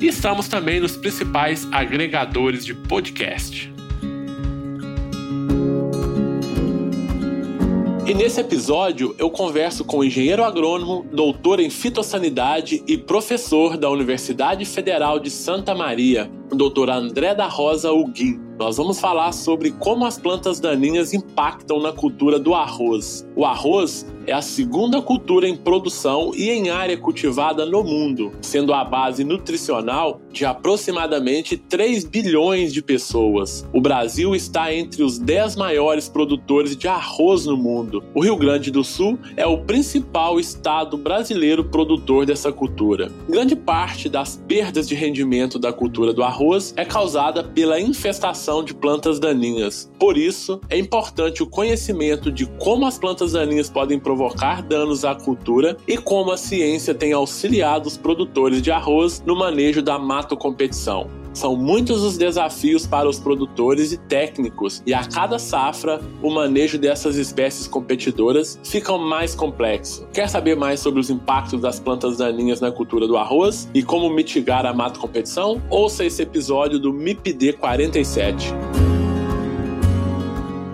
E estamos também nos principais agregadores de podcast. E nesse episódio eu converso com o engenheiro agrônomo, doutor em fitossanidade e professor da Universidade Federal de Santa Maria, o doutor André da Rosa Huguin. Nós vamos falar sobre como as plantas daninhas impactam na cultura do arroz. O arroz é a segunda cultura em produção e em área cultivada no mundo, sendo a base nutricional de aproximadamente 3 bilhões de pessoas. O Brasil está entre os 10 maiores produtores de arroz no mundo. O Rio Grande do Sul é o principal estado brasileiro produtor dessa cultura. Grande parte das perdas de rendimento da cultura do arroz é causada pela infestação de plantas daninhas. Por isso, é importante o conhecimento de como as plantas daninhas podem provocar danos à cultura e como a ciência tem auxiliado os produtores de arroz no manejo da matocompetição. São muitos os desafios para os produtores e técnicos, e a cada safra, o manejo dessas espécies competidoras fica mais complexo. Quer saber mais sobre os impactos das plantas daninhas na cultura do arroz e como mitigar a mato competição? Ouça esse episódio do MIPD 47.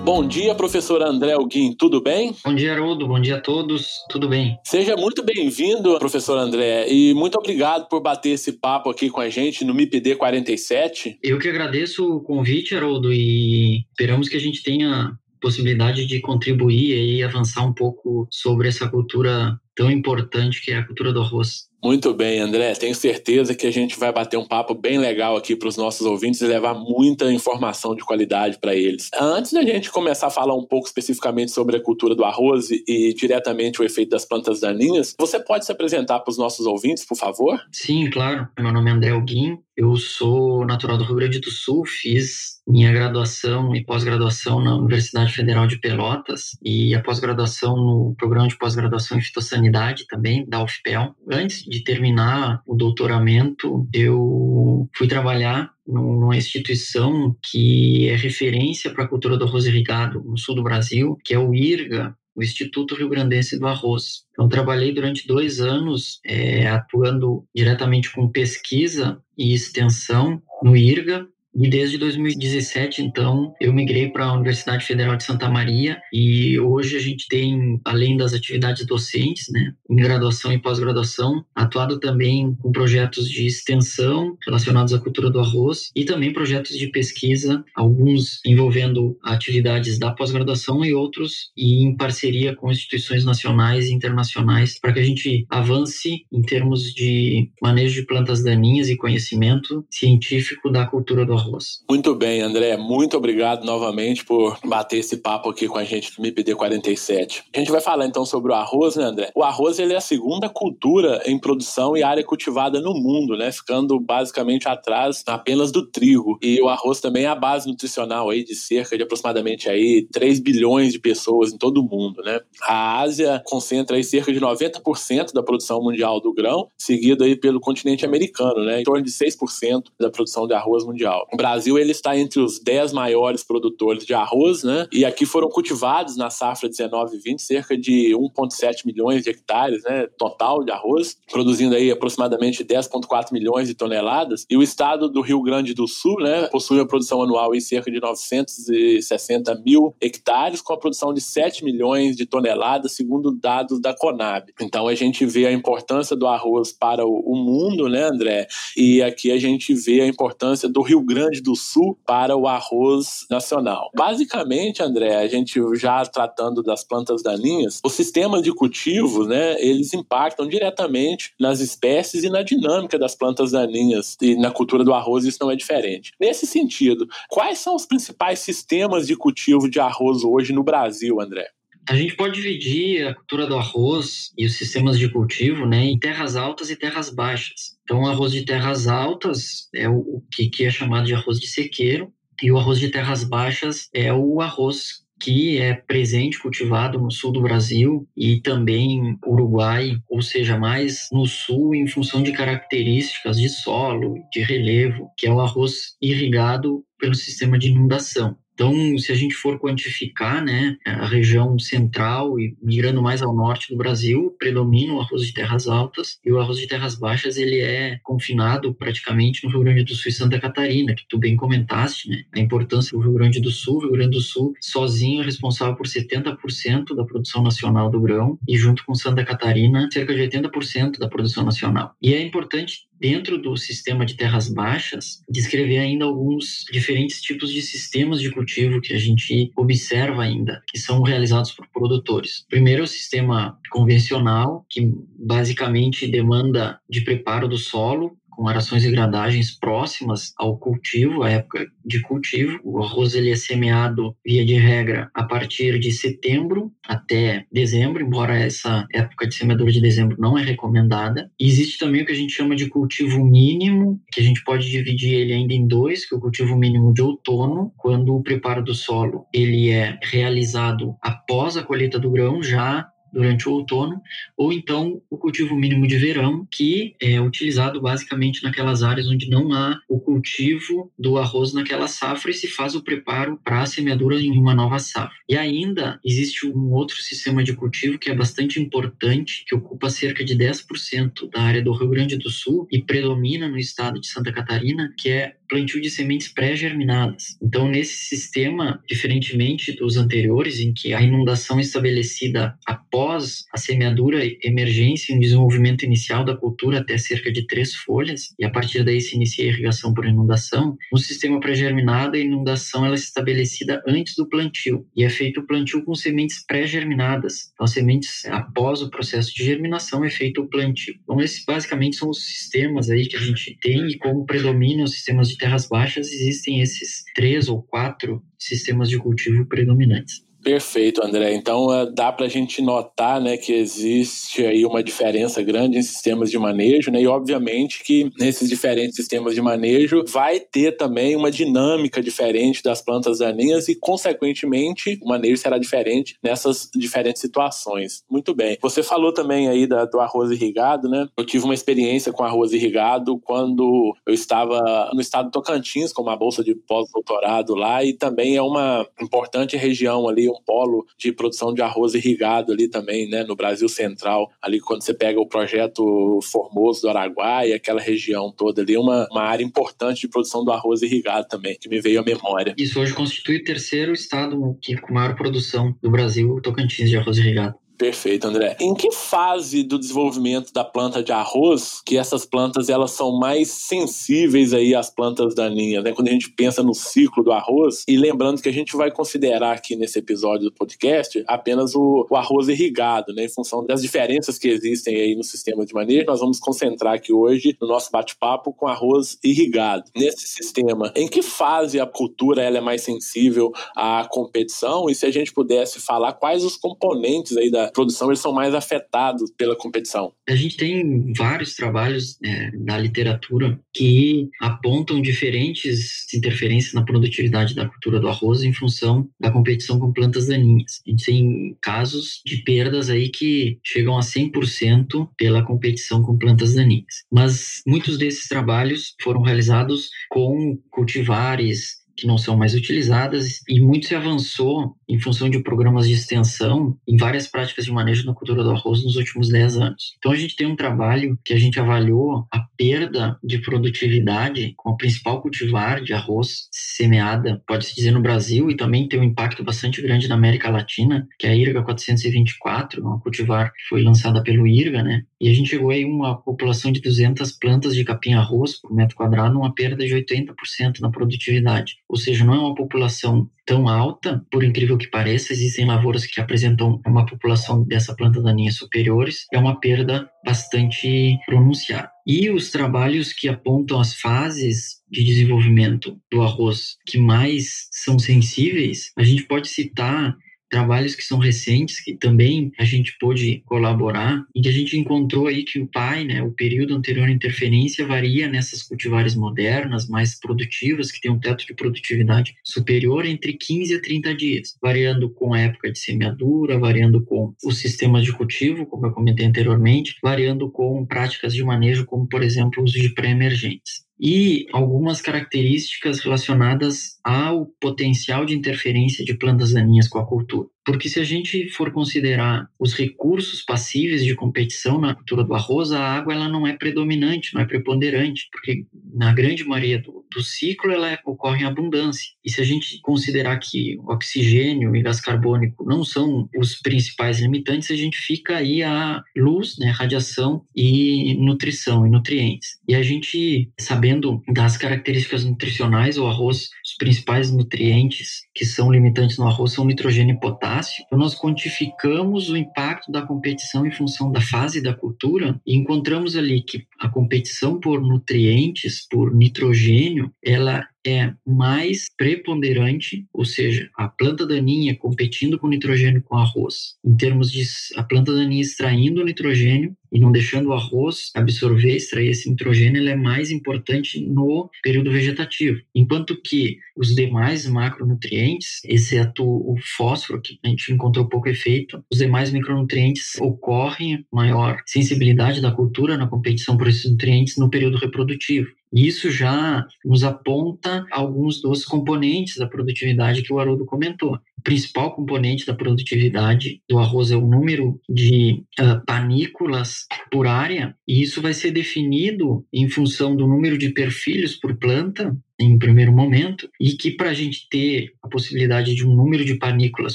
Bom dia, professor André Alguin, tudo bem? Bom dia, Haroldo, bom dia a todos, tudo bem? Seja muito bem-vindo, professor André, e muito obrigado por bater esse papo aqui com a gente no MIPD 47. Eu que agradeço o convite, Haroldo, e esperamos que a gente tenha possibilidade de contribuir e avançar um pouco sobre essa cultura tão importante que é a cultura do arroz. Muito bem, André. Tenho certeza que a gente vai bater um papo bem legal aqui para os nossos ouvintes e levar muita informação de qualidade para eles. Antes da gente começar a falar um pouco especificamente sobre a cultura do arroz e, diretamente o efeito das plantas daninhas, você pode se apresentar para os nossos ouvintes, por favor? Sim, claro. Meu nome é André Alguim, eu sou natural do Rio Grande do Sul, fiz minha graduação e pós-graduação na Universidade Federal de Pelotas e a pós-graduação no programa de pós-graduação em fitossanidade também, da UFPEL. Antes de terminar o doutoramento, eu fui trabalhar numa instituição que é referência para a cultura do arroz irrigado no sul do Brasil, que é o IRGA, o Instituto Rio Grandense do Arroz. Então, trabalhei durante dois anos é, atuando diretamente com pesquisa e extensão no IRGA, e desde 2017, então, eu migrei para a Universidade Federal de Santa Maria e hoje a gente tem, além das atividades docentes, né, em graduação e pós-graduação, atuado também com projetos de extensão relacionados à cultura do arroz e também projetos de pesquisa, alguns envolvendo atividades da pós-graduação e outros e em parceria com instituições nacionais e internacionais para que a gente avance em termos de manejo de plantas daninhas e conhecimento científico da cultura do arroz arroz. Muito bem, André. Muito obrigado novamente por bater esse papo aqui com a gente do MIPD 47. A gente vai falar então sobre o arroz, né, André? O arroz ele é a segunda cultura em produção e área cultivada no mundo, né? Ficando basicamente atrás apenas do trigo. E o arroz também é a base nutricional aí de cerca de aproximadamente aí 3 bilhões de pessoas em todo o mundo, né? A Ásia concentra aí cerca de 90% da produção mundial do grão, seguido aí pelo continente americano, né? Em torno de 6% da produção de arroz mundial. O Brasil ele está entre os 10 maiores produtores de arroz, né? E aqui foram cultivados na safra 19 e 20 cerca de 1,7 milhões de hectares, né? Total de arroz, produzindo aí aproximadamente 10,4 milhões de toneladas. E o estado do Rio Grande do Sul, né? Possui uma produção anual em cerca de 960 mil hectares, com a produção de 7 milhões de toneladas, segundo dados da Conab. Então a gente vê a importância do arroz para o mundo, né, André? E aqui a gente vê a importância do Rio Grande Grande do Sul para o arroz nacional. Basicamente, André, a gente já tratando das plantas daninhas, os sistemas de cultivo, né, eles impactam diretamente nas espécies e na dinâmica das plantas daninhas. E na cultura do arroz isso não é diferente. Nesse sentido, quais são os principais sistemas de cultivo de arroz hoje no Brasil, André? A gente pode dividir a cultura do arroz e os sistemas de cultivo né, em terras altas e terras baixas. Então, o arroz de terras altas é o que, é chamado de arroz de sequeiro, e o arroz de terras baixas é o arroz que é presente, cultivado no sul do Brasil e também Uruguai, ou seja, mais no sul em função de características de solo, de relevo, que é o arroz irrigado pelo sistema de inundação. Então, se a gente for quantificar, né, a região central e migrando mais ao norte do Brasil, predomina o arroz de terras altas e o arroz de terras baixas ele é confinado praticamente no Rio Grande do Sul e Santa Catarina, que tu bem comentaste, né, a importância do Rio Grande do Sul. O Rio Grande do Sul sozinho é responsável por 70% da produção nacional do grão e junto com Santa Catarina, cerca de 80% da produção nacional. E é importante dentro do sistema de terras baixas, descrever ainda alguns diferentes tipos de sistemas de cultivo que a gente observa ainda, que são realizados por produtores. Primeiro, o sistema convencional, que basicamente demanda de preparo do solo, com arações e gradagens próximas ao cultivo, à época de cultivo. O arroz ele é semeado, via de regra, a partir de setembro até dezembro, embora essa época de semeadura de dezembro não é recomendada. E existe também o que a gente chama de cultivo mínimo, que a gente pode dividir ele ainda em dois, que é o cultivo mínimo de outono, quando o preparo do solo ele é realizado após a colheita do grão, já durante o outono, ou então o cultivo mínimo de verão, que é utilizado basicamente naquelas áreas onde não há o cultivo do arroz naquela safra e se faz o preparo para a semeadura em uma nova safra. E ainda existe um outro sistema de cultivo que é bastante importante, que ocupa cerca de 10% da área do Rio Grande do Sul e predomina no estado de Santa Catarina, que é plantio de sementes pré-germinadas. Então, nesse sistema, diferentemente dos anteriores, em que a inundação estabelecida após a semeadura, emergência um desenvolvimento inicial da cultura até cerca de três folhas, e a partir daí se inicia a irrigação por inundação, no sistema pré-germinado, a inundação ela é estabelecida antes do plantio, e é feito o plantio com sementes pré-germinadas. Então, sementes após o processo de germinação é feito o plantio. Então, esses basicamente são os sistemas aí que a gente tem e como predominam os sistemas de terras baixas, existem esses três ou quatro sistemas de cultivo predominantes. Perfeito, André. Então eh, dá para a gente notar né, que existe aí uma diferença grande em sistemas de manejo, né, e obviamente que nesses diferentes sistemas de manejo vai ter também uma dinâmica diferente das plantas daninhas e, consequentemente, o manejo será diferente nessas diferentes situações. Muito bem. Você falou também aí da, do arroz irrigado, né? Eu tive uma experiência com arroz irrigado quando eu estava no estado de Tocantins, com uma bolsa de pós-doutorado lá, e também é uma importante região ali um polo de produção de arroz irrigado ali também, né, no Brasil Central, ali quando você pega o projeto Formoso do Araguaia, aquela região toda ali, uma, uma área importante de produção do arroz irrigado também, que me veio à memória. Isso hoje constitui o terceiro estado que, com maior produção do Brasil, Tocantins, de arroz irrigado. Perfeito, André. Em que fase do desenvolvimento da planta de arroz que essas plantas elas são mais sensíveis aí às plantas daninhas, né? Quando a gente pensa no ciclo do arroz e lembrando que a gente vai considerar aqui nesse episódio do podcast apenas o, o arroz irrigado, né? Em função das diferenças que existem aí no sistema de manejo, nós vamos concentrar aqui hoje no nosso bate-papo com arroz irrigado. Nesse sistema, em que fase a cultura ela é mais sensível à competição e se a gente pudesse falar quais os componentes aí da produção eles são mais afetados pela competição? A gente tem vários trabalhos é, literatura que apontam diferentes interferências na produtividade da cultura do arroz em função da competição com plantas daninhas. A gente tem casos de perdas aí que chegam a 100% pela competição com plantas daninhas. Mas muitos desses trabalhos foram realizados com cultivares que não são mais utilizadas e muito se avançou em função de programas de extensão em várias práticas de manejo na cultura do arroz nos últimos 10 anos. Então a gente tem um trabalho que a gente avaliou a perda de produtividade com a principal cultivar de arroz semeada, pode-se dizer no Brasil e também tem um impacto bastante grande na América Latina, que é a IRGA 424, uma cultivar que foi lançada pelo IRGA, né? E a gente chegou aí uma população de 200 plantas de capim-arroz por metro quadrado, uma perda de 80% na produtividade. Ou seja, não é uma população tão alta, por incrível que pareça, existem lavouras que apresentam uma população dessa planta daninha superiores, é uma perda bastante pronunciada. E os trabalhos que apontam as fases de desenvolvimento do arroz que mais são sensíveis, a gente pode citar trabalhos que são recentes, que também a gente pôde colaborar, e que a gente encontrou aí que o pai, né, o período anterior à interferência varia nessas cultivares modernas, mais produtivas, que têm um teto de produtividade superior entre 15 a 30 dias, variando com a época de semeadura, variando com os sistemas de cultivo, como eu comentei anteriormente, variando com práticas de manejo, como por exemplo uso de pré-emergentes e algumas características relacionadas ao potencial de interferência de plantas daninhas com a cultura. Porque se a gente for considerar os recursos passíveis de competição na cultura do arroz, a água ela não é predominante, não é preponderante, porque na grande maioria do, do ciclo ela é, ocorre em abundância. E se a gente considerar que oxigênio e gás carbônico não são os principais limitantes, a gente fica aí a luz, né, radiação e nutrição e nutrientes. E a gente, sabendo das características nutricionais, o arroz, os principais nutrientes que são limitantes no arroz são nitrogênio e potássio. Então, nós quantificamos o impacto da competição em função da fase da cultura e encontramos ali que a competição por nutrientes, por nitrogênio, ela é mais preponderante, ou seja, a planta daninha competindo com nitrogênio com arroz, em termos de a planta daninha extraindo nitrogênio e não deixando o arroz absorver, extrair esse nitrogênio, ela é mais importante no período vegetativo. Enquanto que os demais macronutrientes, exceto o fósforo, que a gente encontrou pouco efeito, os demais micronutrientes ocorrem maior sensibilidade da cultura na competição por esses nutrientes no período reprodutivo. Isso já nos aponta alguns dos componentes da produtividade que o Haroldo comentou. O principal componente da produtividade do arroz é o número de uh, panículas por área, e isso vai ser definido em função do número de perfilhos por planta em primeiro momento, e que para a gente ter a possibilidade de um número de panículas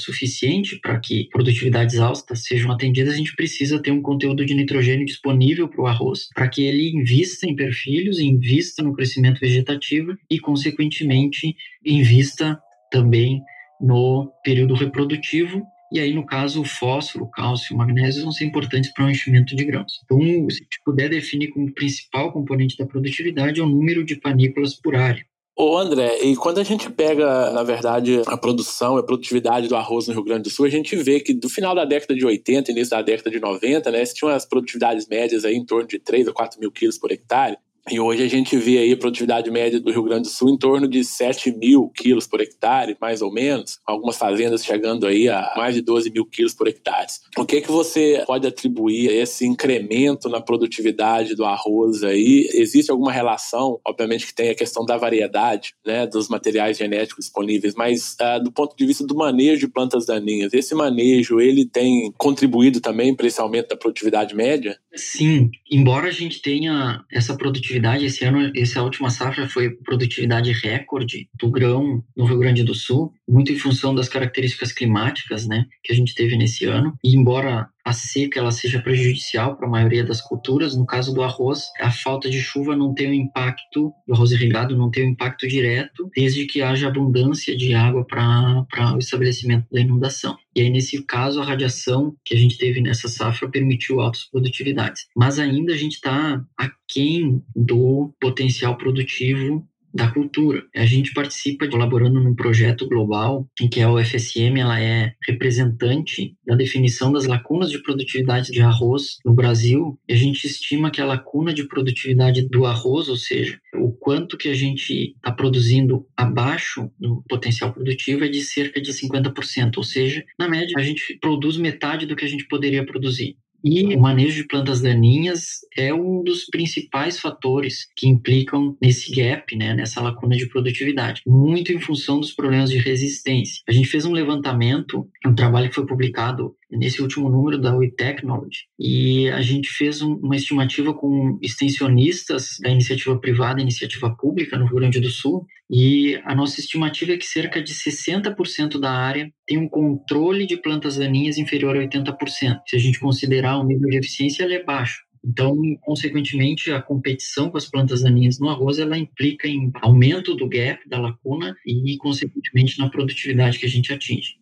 suficiente para que produtividades altas sejam atendidas, a gente precisa ter um conteúdo de nitrogênio disponível para o arroz, para que ele invista em perfilhos, invista no crescimento vegetativo e, consequentemente, invista também no período reprodutivo e aí, no caso, o fósforo, o cálcio e o magnésio vão ser importantes para o enchimento de grãos. Então, se puder definir como principal componente da produtividade, é o número de panículas por área. Ô André, e quando a gente pega, na verdade, a produção e a produtividade do arroz no Rio Grande do Sul, a gente vê que do final da década de 80, início da década de 90, né, tinha umas produtividades médias aí em torno de 3 a 4 mil quilos por hectare. E hoje a gente vê aí a produtividade média do Rio Grande do Sul em torno de 7 mil quilos por hectare, mais ou menos. Algumas fazendas chegando aí a mais de 12 mil quilos por hectare. O que, que você pode atribuir a esse incremento na produtividade do arroz aí? Existe alguma relação? Obviamente que tem a questão da variedade, né, dos materiais genéticos disponíveis, mas uh, do ponto de vista do manejo de plantas daninhas, esse manejo ele tem contribuído também para esse aumento da produtividade média? Sim, embora a gente tenha essa produtividade, esse ano, essa última safra foi produtividade recorde do grão no Rio Grande do Sul, muito em função das características climáticas, né, que a gente teve nesse ano. E embora a seca ela seja prejudicial para a maioria das culturas. No caso do arroz, a falta de chuva não tem um impacto, do arroz irrigado não tem um impacto direto, desde que haja abundância de água para o estabelecimento da inundação. E aí, nesse caso, a radiação que a gente teve nessa safra permitiu altas produtividades. Mas ainda a gente está aquém do potencial produtivo da cultura. A gente participa colaborando num projeto global em que a UFSM ela é representante da definição das lacunas de produtividade de arroz no Brasil. E a gente estima que a lacuna de produtividade do arroz, ou seja, o quanto que a gente está produzindo abaixo do potencial produtivo é de cerca de 50%, ou seja, na média a gente produz metade do que a gente poderia produzir. E o manejo de plantas daninhas é um dos principais fatores que implicam nesse gap, né, nessa lacuna de produtividade, muito em função dos problemas de resistência. A gente fez um levantamento, um trabalho que foi publicado nesse último número da We Technology, e a gente fez um, uma estimativa com extensionistas da iniciativa privada e iniciativa pública no Rio Grande do Sul, e a nossa estimativa é que cerca de 60% da área tem um controle de plantas daninhas inferior a 80%. Se a gente considerar o nível de eficiência, ele é baixo. Então, consequentemente, a competição com as plantas daninhas no arroz, ela implica em aumento do gap, da lacuna e, consequentemente, na produtividade que a gente atinge.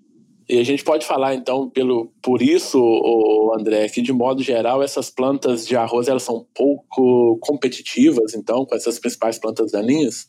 E a gente pode falar, então, pelo, por isso, André, que de modo geral essas plantas de arroz elas são pouco competitivas, então, com essas principais plantas daninhas?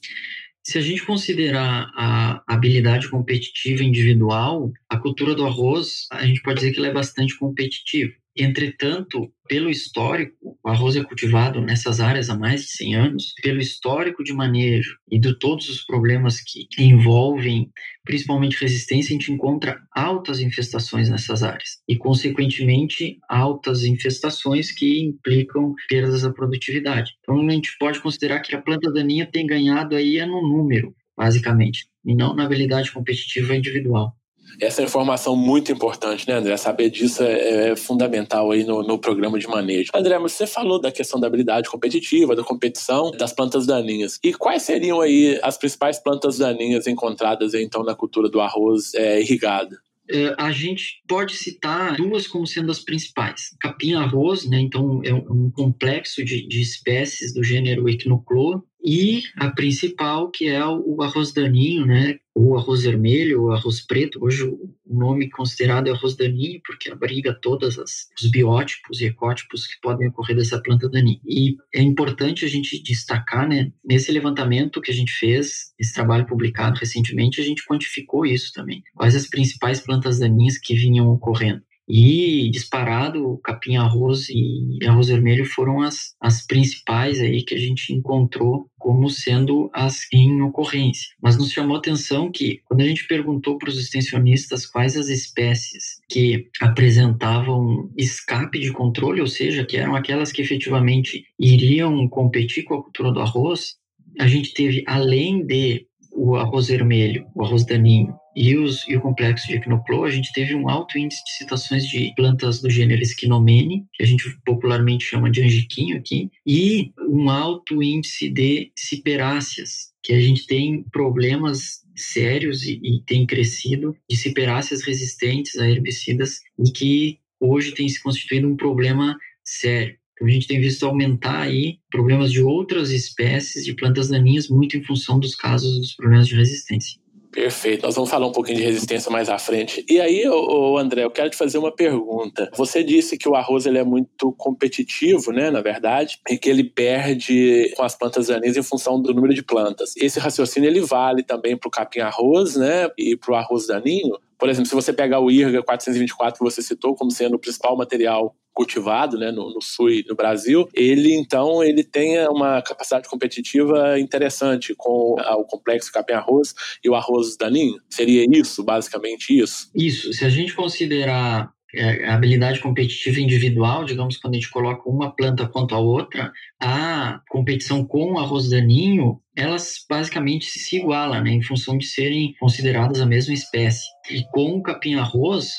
Se a gente considerar a habilidade competitiva individual, a cultura do arroz, a gente pode dizer que ela é bastante competitiva. Entretanto, pelo histórico, o arroz é cultivado nessas áreas há mais de 100 anos, pelo histórico de manejo e de todos os problemas que envolvem, principalmente resistência, a gente encontra altas infestações nessas áreas e, consequentemente, altas infestações que implicam perdas da produtividade. Então, a gente pode considerar que a planta daninha tem ganhado aí é no número, basicamente, e não na habilidade competitiva individual. Essa é informação muito importante, né, André? Saber disso é, é fundamental aí no, no, programa de manejo. André, mas você falou da questão da habilidade competitiva, da competição das plantas daninhas. E quais seriam aí as principais plantas daninhas encontradas então na cultura do arroz é, irrigado? É, a gente pode citar duas como sendo as principais. Capim-arroz, né, então é um complexo de, de espécies do gênero Echinocloa, e a principal, que é o arroz daninho, né? Ou arroz vermelho, ou arroz preto. Hoje o nome considerado é arroz daninho, porque abriga todos os biótipos e ecótipos que podem ocorrer dessa planta daninha. E é importante a gente destacar, né? Nesse levantamento que a gente fez, esse trabalho publicado recentemente, a gente quantificou isso também. Quais as principais plantas daninhas que vinham ocorrendo. E disparado, capim arroz e arroz vermelho foram as, as principais aí que a gente encontrou como sendo as em ocorrência. Mas nos chamou a atenção que quando a gente perguntou para os extensionistas quais as espécies que apresentavam escape de controle, ou seja, que eram aquelas que efetivamente iriam competir com a cultura do arroz, a gente teve além de o arroz vermelho, o arroz daninho e, os, e o complexo de Equinoplo, a gente teve um alto índice de citações de plantas do gênero Esquinomene, que a gente popularmente chama de angiquinho aqui, e um alto índice de ciperáceas, que a gente tem problemas sérios e, e tem crescido de ciperáceas resistentes a herbicidas e que hoje tem se constituído um problema sério. Então, a gente tem visto aumentar aí problemas de outras espécies de plantas daninhas muito em função dos casos dos problemas de resistência. Perfeito. Nós vamos falar um pouquinho de resistência mais à frente. E aí, ô, André, eu quero te fazer uma pergunta. Você disse que o arroz ele é muito competitivo, né, na verdade, e que ele perde com as plantas daninhas em função do número de plantas. Esse raciocínio ele vale também para o capim-arroz, né, e para o arroz daninho? Por exemplo, se você pegar o IRGA 424 que você citou como sendo o principal material cultivado né, no, no, sul e no Brasil, ele então ele tem uma capacidade competitiva interessante com o complexo capim-arroz e o arroz daninho? Seria isso, basicamente isso? Isso. Se a gente considerar é, a habilidade competitiva individual, digamos, quando a gente coloca uma planta contra a outra, a competição com o arroz daninho, elas basicamente se igualam, né, em função de serem consideradas a mesma espécie. E com o capim-arroz,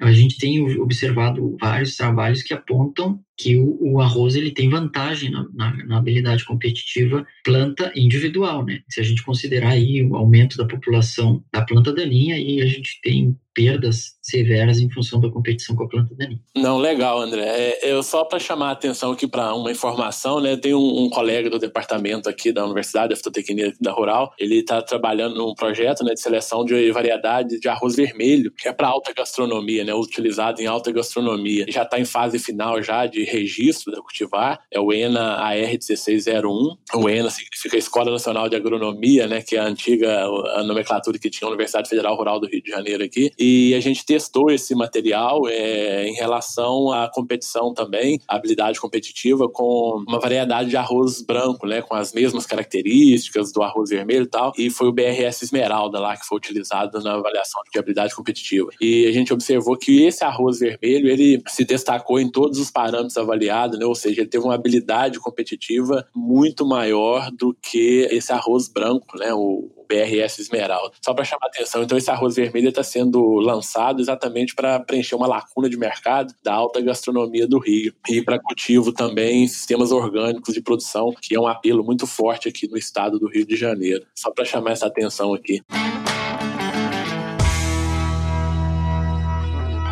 a gente tem observado vários trabalhos que apontam que o, o arroz ele tem vantagem na, na, na, habilidade competitiva planta individual, né? Se a gente considerar aí o aumento da população da planta daninha, aí a gente tem perdas severas em função da competição com a planta daninha. Não, legal, André. É, eu só para chamar a atenção aqui para uma informação, né? Tem um, um, colega do departamento aqui da Universidade da Fitotecnia da Rural, ele está trabalhando num projeto né, de seleção de variedade de arroz vermelho, que é para alta gastronomia, né? Utilizado em alta gastronomia. Já está em fase final já de registro da cultivar, é o ENA AR1601. O ENA significa Escola Nacional de Agronomia, né, que é a antiga a nomenclatura que tinha a Universidade Federal Rural do Rio de Janeiro aqui. E a gente testou esse material é, em relação à competição também, habilidade competitiva com uma variedade de arroz branco, né, com as mesmas características do arroz vermelho e tal. E foi o BRS Esmeralda lá que foi utilizado na avaliação de habilidade competitiva. E a gente observou que esse arroz vermelho, ele se destacou em todos os parâmetros avaliados, né? Ou seja, ele teve uma habilidade competitiva muito maior do que esse arroz branco, né? O, BRS Esmeralda. Só para chamar atenção, então esse arroz vermelho está sendo lançado exatamente para preencher uma lacuna de mercado da alta gastronomia do Rio e para cultivo também sistemas orgânicos de produção, que é um apelo muito forte aqui no estado do Rio de Janeiro. Só para chamar essa atenção aqui.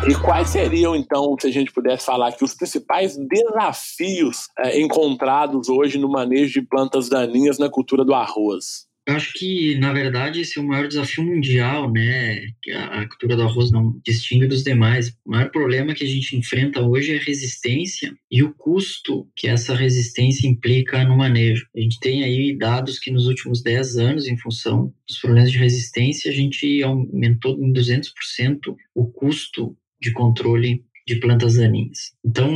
E quais seriam, então, se a gente pudesse falar aqui, os principais desafios é, encontrados hoje no manejo de plantas daninhas na cultura do arroz? Eu acho que, na verdade, esse é o maior desafio mundial, né? Que a, cultura do arroz não distingue dos demais. O maior problema que a gente enfrenta hoje é a resistência e o custo que essa resistência implica no manejo. A gente tem aí dados que nos últimos 10 anos, em função dos problemas de resistência, a gente aumentou em 200% o custo de controle de plantas daninhas. Então,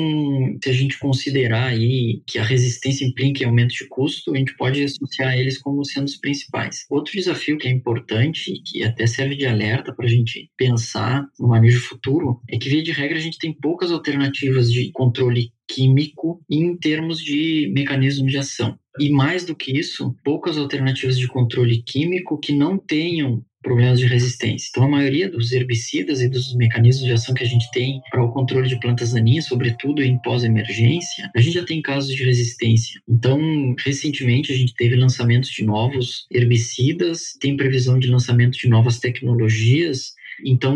se a gente considerar aí que a resistência implica em aumento de custo, a gente pode associar eles como sendo os principais. Outro desafio que é importante e que até serve de alerta para a gente pensar no manejo futuro é que, via de regra, a gente tem poucas alternativas de controle químico em termos de mecanismo de ação. E mais do que isso, poucas alternativas de controle químico que não tenham problemas de resistência. Então, a maioria dos herbicidas e dos mecanismos de ação que a gente tem para o controle de plantas daninhas, sobretudo em pós-emergência, a gente já tem casos de resistência. Então, recentemente, a gente teve lançamentos de novos herbicidas, tem previsão de lançamento de novas tecnologias então,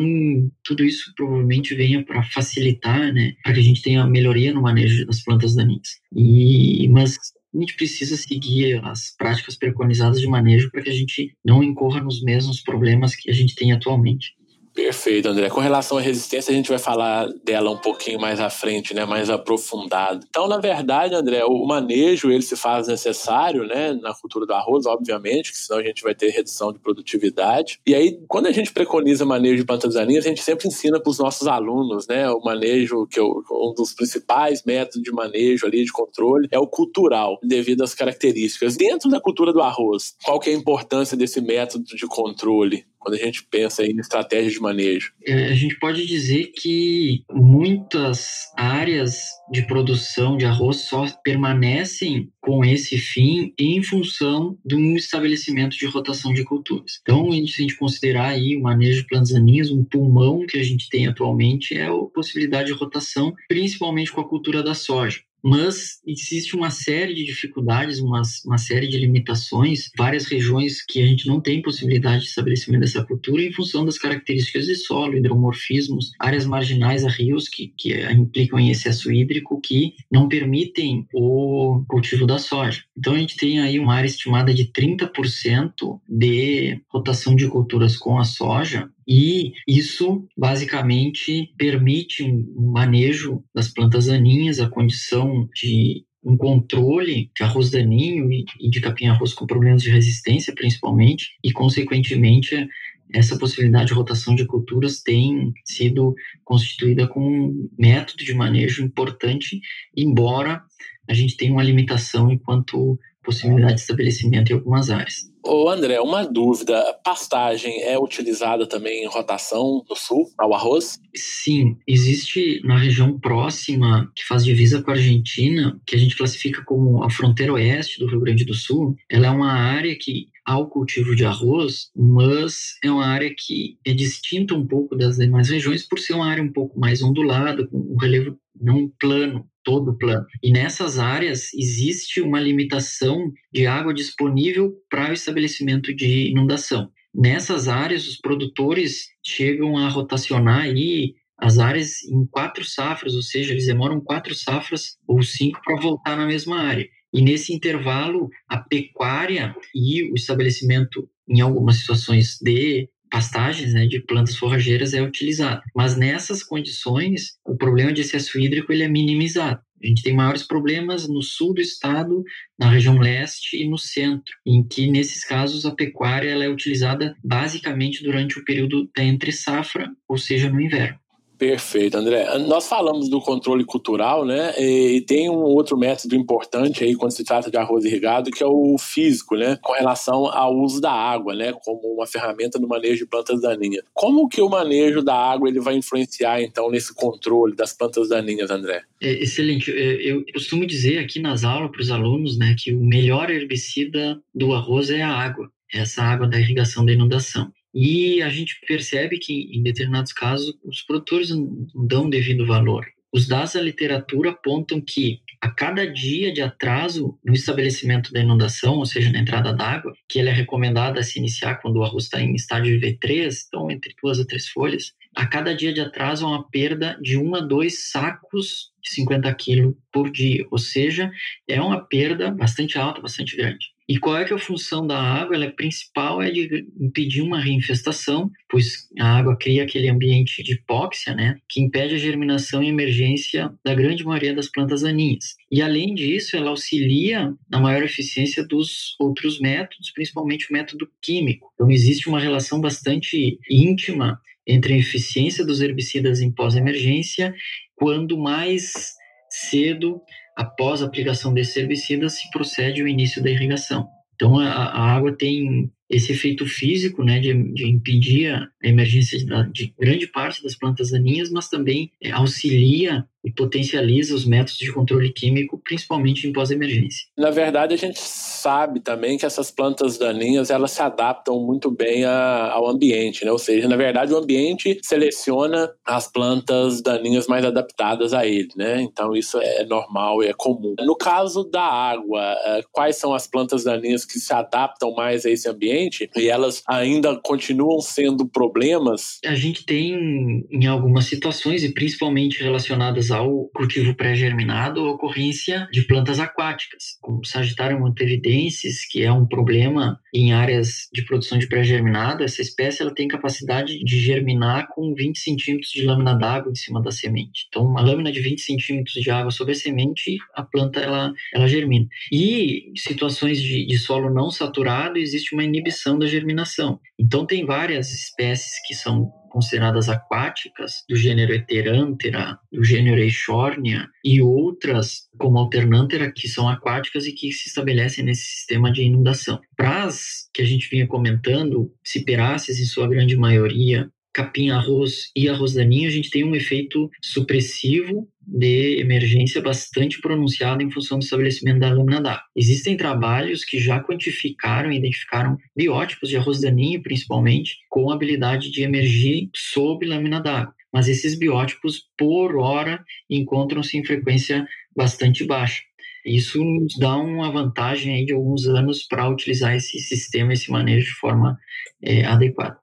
tudo isso provavelmente venha para facilitar, né, para que a gente tenha melhoria no manejo das plantas daninhas. E, mas a gente precisa seguir as práticas preconizadas de manejo para que a gente não incorra nos mesmos problemas que a gente tem atualmente. Perfeito, André. Com relação à resistência, a gente vai falar dela um pouquinho mais à frente, né, mais aprofundado. Então, na verdade, André, o manejo ele se faz necessário, né, na cultura do arroz, obviamente, que senão a gente vai ter redução de produtividade. E aí, quando a gente preconiza manejo de plantas daninhas, a gente sempre ensina para os nossos alunos, né, o manejo que é um dos principais métodos de manejo ali de controle é o cultural, devido às características. Dentro da cultura do arroz, qual que é a importância desse método de controle? Quando a gente pensa em estratégias de manejo? É, a gente pode dizer que muitas áreas de produção de arroz só permanecem com esse fim em função de um estabelecimento de rotação de culturas. Então, se a gente considerar aí o manejo de plantas um pulmão que a gente tem atualmente é a possibilidade de rotação, principalmente com a cultura da soja mas existe uma série de dificuldades, uma, uma série de limitações, várias regiões que a gente não tem possibilidade de estabelecimento dessa cultura em função das características de solo, hidromorfismos, áreas marginais a rios que, que implicam em excesso hídrico que não permitem o cultivo da soja. Então a gente tem aí uma área estimada de 30% de rotação de culturas com a soja e isso basicamente permite um manejo das plantas daninhas, a condição de um controle de arroz daninho e de capim-arroz com problemas de resistência, principalmente, e, consequentemente, essa possibilidade de rotação de culturas tem sido constituída como um método de manejo importante, embora a gente tenha uma limitação enquanto possibilidade de estabelecimento em algumas áreas. Ô André, uma dúvida: pastagem é utilizada também em rotação no sul, ao arroz? Sim, existe na região próxima, que faz divisa com a Argentina, que a gente classifica como a fronteira oeste do Rio Grande do Sul. Ela é uma área que há o cultivo de arroz, mas é uma área que é distinta um pouco das demais regiões por ser uma área um pouco mais ondulada, com um relevo não plano todo plano. E nessas áreas existe uma limitação de água disponível para o estabelecimento de inundação. Nessas áreas, os produtores chegam a rotacionar aí as áreas em quatro safras, ou seja, eles demoram quatro safras ou cinco para voltar na mesma área. E nesse intervalo, a pecuária e o estabelecimento, em algumas situações de pastagens né, de plantas forrageiras é utilizado. Mas nessas condições, o problema de excesso hídrico ele é minimizado. A gente tem maiores problemas no sul do estado, na região leste e no centro, em que nesses casos a pecuária ela é utilizada basicamente durante o período da entre safra, ou seja, no inverno. Perfeito, André. Nós falamos do controle cultural, né? E tem um outro método importante aí quando se trata de arroz irrigado, que é o físico, né? Com relação ao uso da água, né? Como uma ferramenta no manejo de plantas daninhas. Como que o manejo da água ele vai influenciar, então, nesse controle das plantas daninhas, André? É, excelente. É, eu costumo dizer aqui nas aulas para os alunos, né, que o melhor herbicida do arroz é a água. Essa água da irrigação da inundação. E a gente percebe que, em determinados casos, os produtores não dão devido valor. Os dados da literatura apontam que a cada dia de atraso no estabelecimento da inundação, ou seja, na entrada d'água, que ela é recomendada a se iniciar quando o arroz está em estágio V3, então entre duas a três folhas, a cada dia de atraso há uma perda de um a dois sacos de 50 quilos por dia, ou seja, é uma perda bastante alta, bastante grande. E qual é é a função da água? Ela é principal é de impedir uma reinfestação, pois a água cria aquele ambiente de hipóxia, né, que impede a germinação e emergência da grande maioria das plantas daninhas. E além disso, ela auxilia na maior eficiência dos outros métodos, principalmente o método químico. Então existe uma relação bastante íntima entre a eficiência dos herbicidas em pós-emergência, quando mais cedo após a aplicação desses herbicidas, se procede ao início da irrigação. Então, a, a água tem esse efeito físico, né, de, de impedir a emergência de, de, grande parte das plantas daninhas, mas também é, auxilia e potencializa os métodos de controle químico, principalmente em pós-emergência. Na verdade, a gente sabe também que essas plantas daninhas elas se adaptam muito bem a, ao ambiente, né? Ou seja, na verdade, o ambiente seleciona as plantas daninhas mais adaptadas a ele, né? Então isso é normal e é comum. No caso da água, é, quais são as plantas daninhas que se adaptam mais a esse ambiente e elas ainda continuam sendo problemas? A gente tem em algumas situações e principalmente relacionadas ao cultivo pré-germinado a ocorrência de plantas aquáticas, como Sagitário montevidensis, que é um problema em áreas de produção de pré-germinado. Essa espécie ela tem capacidade de germinar com 20 centímetros de lâmina d'água em cima da semente. Então, uma lâmina de 20 centímetros de água sobre a semente, a planta ela, ela germina. E situações de, de solo não saturado, existe uma inibição da germinação. Então, tem várias espécies que são consideradas aquáticas, do gênero Heterantera, do gênero Eichhornia, e outras, como Alternantera, que são aquáticas e que se estabelecem nesse sistema de inundação. Pras, que a gente vinha comentando, ciperáceas, em sua grande maioria, capim-arroz e arroz daninho, a gente tem um efeito supressivo de emergência bastante pronunciado em função do estabelecimento da lâmina d'água. Existem trabalhos que já quantificaram e identificaram biótipos de arroz daninho, principalmente, com habilidade de emergir sob lâmina d'água. Mas esses biótipos, por hora, encontram-se em frequência bastante baixa. Isso nos dá uma vantagem de alguns anos para utilizar esse sistema, esse manejo de forma é, adequada.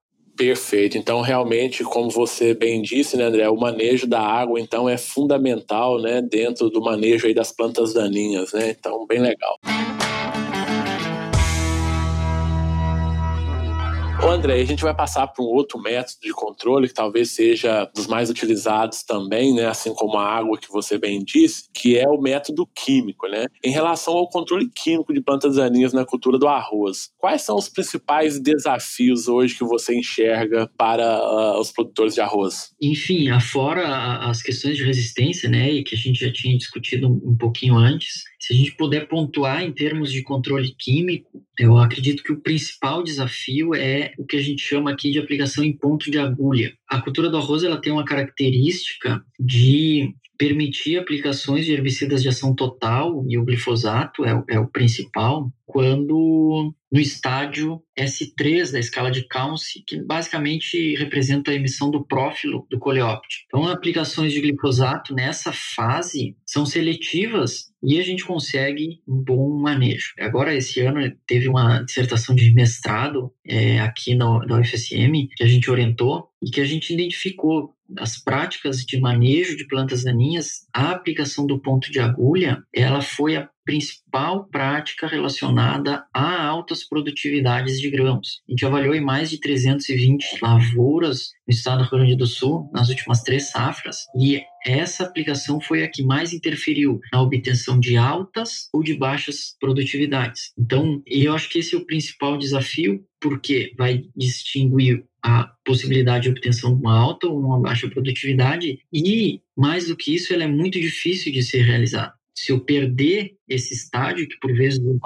Perfeito. Então, realmente, como você bem disse, né, André, o manejo da água, então, é fundamental, né, dentro do manejo aí das plantas daninhas, né? Então, bem legal. Ô André, a gente vai passar para um outro método de controle que talvez seja dos mais utilizados também, né, assim como a água que você bem disse, que é o método químico, né? Em relação ao controle químico de plantas daninhas na cultura do arroz, quais são os principais desafios hoje que você enxerga para uh, os produtores de arroz? Enfim, afora as questões de resistência, né, e que a gente já tinha discutido um pouquinho antes, se a gente puder pontuar em termos de controle químico, eu acredito que o principal desafio é o que a gente chama aqui de aplicação em ponto de agulha. A cultura do arroz ela tem uma característica de permitir aplicações de herbicidas de ação total, e o glifosato é, é o principal, quando no estádio S3 da escala de Counce, que basicamente representa a emissão do prófilo do coleóptero. Então, aplicações de glifosato nessa fase são seletivas e a gente consegue um bom manejo. Agora, esse ano, teve uma dissertação de mestrado é, aqui na UFSM, que a gente orientou e que a gente identificou as práticas de manejo de plantas daninhas, a aplicação do ponto de agulha, ela foi a principal prática relacionada a altas produtividades de grãos. A gente avaliou em mais de 320 lavouras no estado do Rio Grande do Sul nas últimas três safras e essa aplicação foi a que mais interferiu na obtenção de altas ou de baixas produtividades. Então, eu acho que esse é o principal desafio, porque vai distinguir a possibilidade de obtenção de uma alta ou uma baixa produtividade? E, mais do que isso, ela é muito difícil de ser realizada. Se eu perder esse estágio, que por vezes time,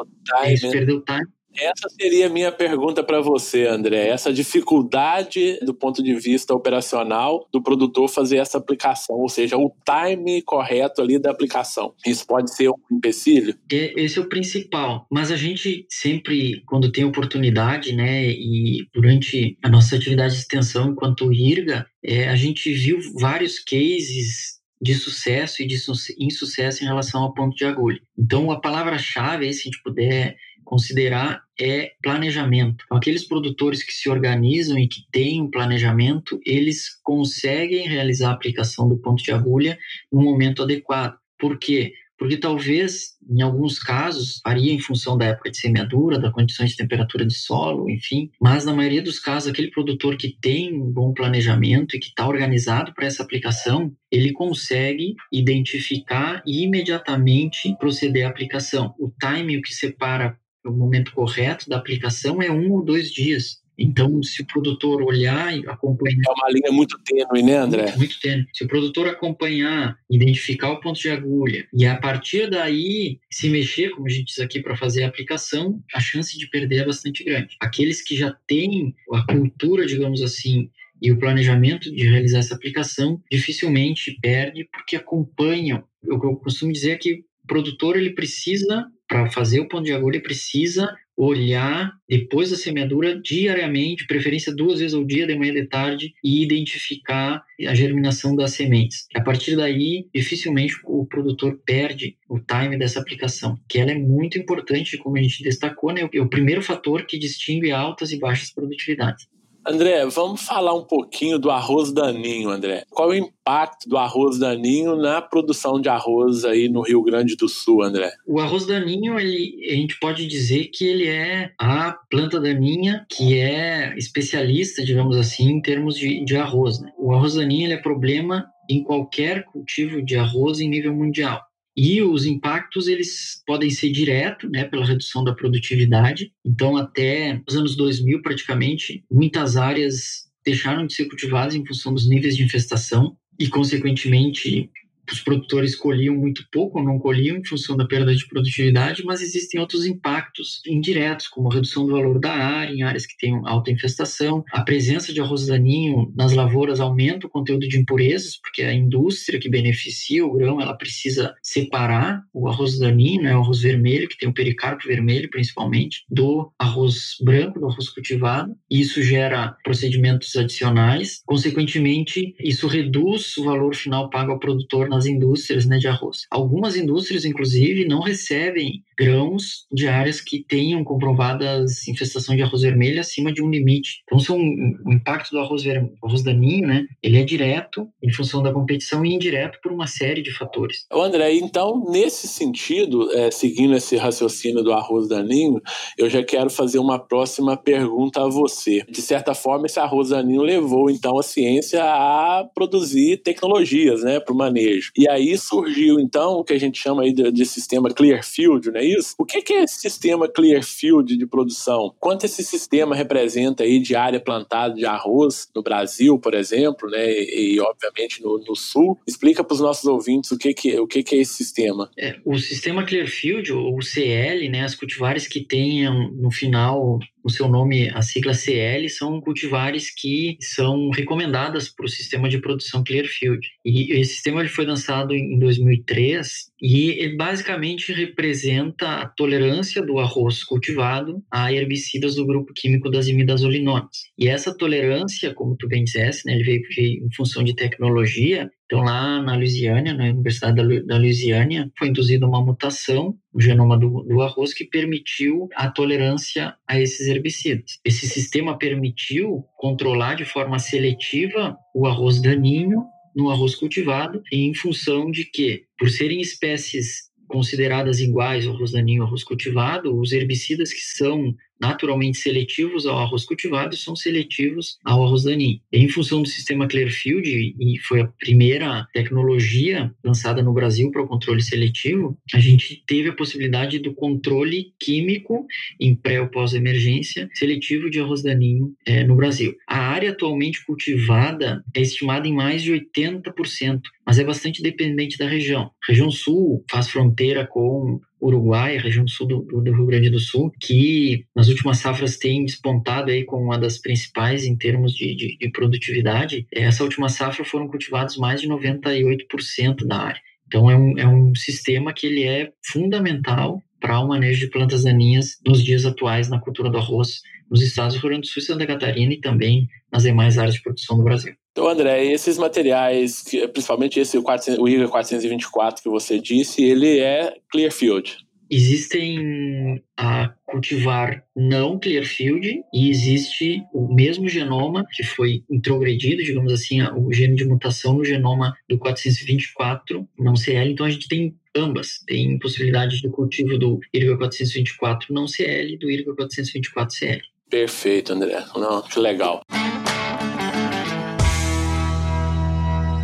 é, perder o time, essa seria a minha pergunta para você, André. Essa dificuldade do ponto de vista operacional do produtor fazer essa aplicação, ou seja, o time correto ali da aplicação. Isso pode ser um empecilho? Esse é o principal. Mas a gente sempre, quando tem oportunidade, né, e durante a nossa atividade de extensão enquanto IRGA, é, a gente viu vários cases de sucesso e de insucesso em relação ao ponto de agulha. Então, a palavra-chave, se a gente puder considerar é planejamento. Então, aqueles produtores que se organizam e que têm um planejamento, eles conseguem realizar a aplicação do ponto de agulha no momento adequado. Por quê? Porque talvez, em alguns casos, varia em função da época de semeadura, das condições de temperatura de solo, enfim, mas na maioria dos casos, aquele produtor que tem um bom planejamento e que está organizado para essa aplicação, ele consegue identificar e imediatamente proceder à aplicação. O time, que separa o momento correto da aplicação é um ou dois dias. Então, se o produtor olhar e acompanhar. É uma linha muito tênue, né, André? Muito, muito tênue. Se o produtor acompanhar, identificar o ponto de agulha e a partir daí se mexer, como a gente diz aqui, para fazer a aplicação, a chance de perder é bastante grande. Aqueles que já têm a cultura, digamos assim, e o planejamento de realizar essa aplicação dificilmente perde porque acompanham. O que eu costumo dizer é que o produtor ele precisa para fazer o ponto de agulha precisa olhar depois da semeadura diariamente, preferência duas vezes ao dia, de manhã e de tarde, e identificar a germinação das sementes. A partir daí, dificilmente o produtor perde o time dessa aplicação, que ela é muito importante, como a gente destacou, né? É o primeiro fator que distingue altas e baixas produtividades. André, vamos falar um pouquinho do arroz daninho, André. Qual o impacto do arroz daninho na produção de arroz aí no Rio Grande do Sul, André? O arroz daninho, ele, a gente pode dizer que ele é a planta daninha que é especialista, digamos assim, em termos de, de arroz. Né? O arroz daninho é problema em qualquer cultivo de arroz em nível mundial. E os impactos eles podem ser direto, né, pela redução da produtividade. Então, até os anos 2000, praticamente, muitas áreas deixaram de ser cultivadas em função dos níveis de infestação e, consequentemente, os produtores colhiam muito pouco ou não colhiam em função da perda de produtividade, mas existem outros impactos indiretos, como a redução do valor da área em áreas que têm alta infestação, a presença de arroz daninho nas lavouras aumenta o conteúdo de impurezas, porque a indústria que beneficia o grão, ela precisa separar o arroz daninho, né, o arroz vermelho, que tem o pericarpo vermelho principalmente, do arroz branco, do arroz cultivado, e isso gera procedimentos adicionais, consequentemente, isso reduz o valor final pago ao produtor nas indústrias né, de arroz. Algumas indústrias, inclusive, não recebem grãos de áreas que tenham comprovadas infestação de arroz vermelho acima de um limite. Então, são, o impacto do arroz, ver, arroz daninho, né, ele é direto em função da competição e indireto por uma série de fatores. André, então, nesse sentido, é, seguindo esse raciocínio do arroz daninho, eu já quero fazer uma próxima pergunta a você. De certa forma, esse arroz daninho levou, então, a ciência a produzir tecnologias né, para o manejo. E aí surgiu, então, o que a gente chama aí de, de sistema Clearfield, não é isso? O que, é esse sistema Clearfield de produção? Quanto esse sistema representa aí de área plantada de arroz no Brasil, por exemplo, né? E, e obviamente no, no, Sul? Explica para os nossos ouvintes o que, que, o que, que é esse sistema. É, o sistema Clearfield, ou CL, né? As cultivares que tenham no final o seu nome, a sigla CL, são cultivares que são recomendadas para o sistema de produção Clearfield. E esse sistema ele foi lançado em 2003 e ele basicamente representa a tolerância do arroz cultivado a herbicidas do grupo químico das imidazolinonas. E essa tolerância, como tu bem disseste, né, ele veio, em função de tecnologia, Então, lá na Louisiana, na Universidade da Louisiana, foi induzida uma mutação no genoma do, do, arroz que permitiu a tolerância a esses herbicidas. Esse sistema permitiu controlar de forma seletiva o arroz daninho no arroz cultivado, em função de que, por serem espécies consideradas iguais arroz daninho e arroz cultivado, os herbicidas que são naturalmente seletivos ao arroz cultivado são seletivos ao arroz daninho. Em função do sistema Clearfield, e foi a primeira tecnologia lançada no Brasil para o controle seletivo, a gente teve a possibilidade do controle químico em pré ou pós-emergência seletivo de arroz daninho é, no Brasil. A área atualmente cultivada é estimada em mais de 80%, mas é bastante dependente da região. A região sul faz fronteira com Uruguai, região sul do, do, Rio Grande do Sul, que nas últimas safras tem despontado aí como uma das principais em termos de, de, de produtividade. Essa última safra foram cultivados mais de 98% da área. Então é um, é um sistema que ele é fundamental para o manejo de plantas daninhas nos dias atuais na cultura do arroz nos estados do Rio Grande do Sul e Santa Catarina e também nas demais áreas de produção do Brasil. Então, André, esses materiais, principalmente esse, o, 400, o IGA 424 que você disse, ele é Clearfield. Existem a cultivar não Clearfield e existe o mesmo genoma que foi introgredido, digamos assim, o gene de mutação no genoma do 424 não CL. Então a gente tem ambas. Tem possibilidade de cultivo do IRGA 424 não CL e do IRGA 424 CL. Perfeito, André. Não, que legal.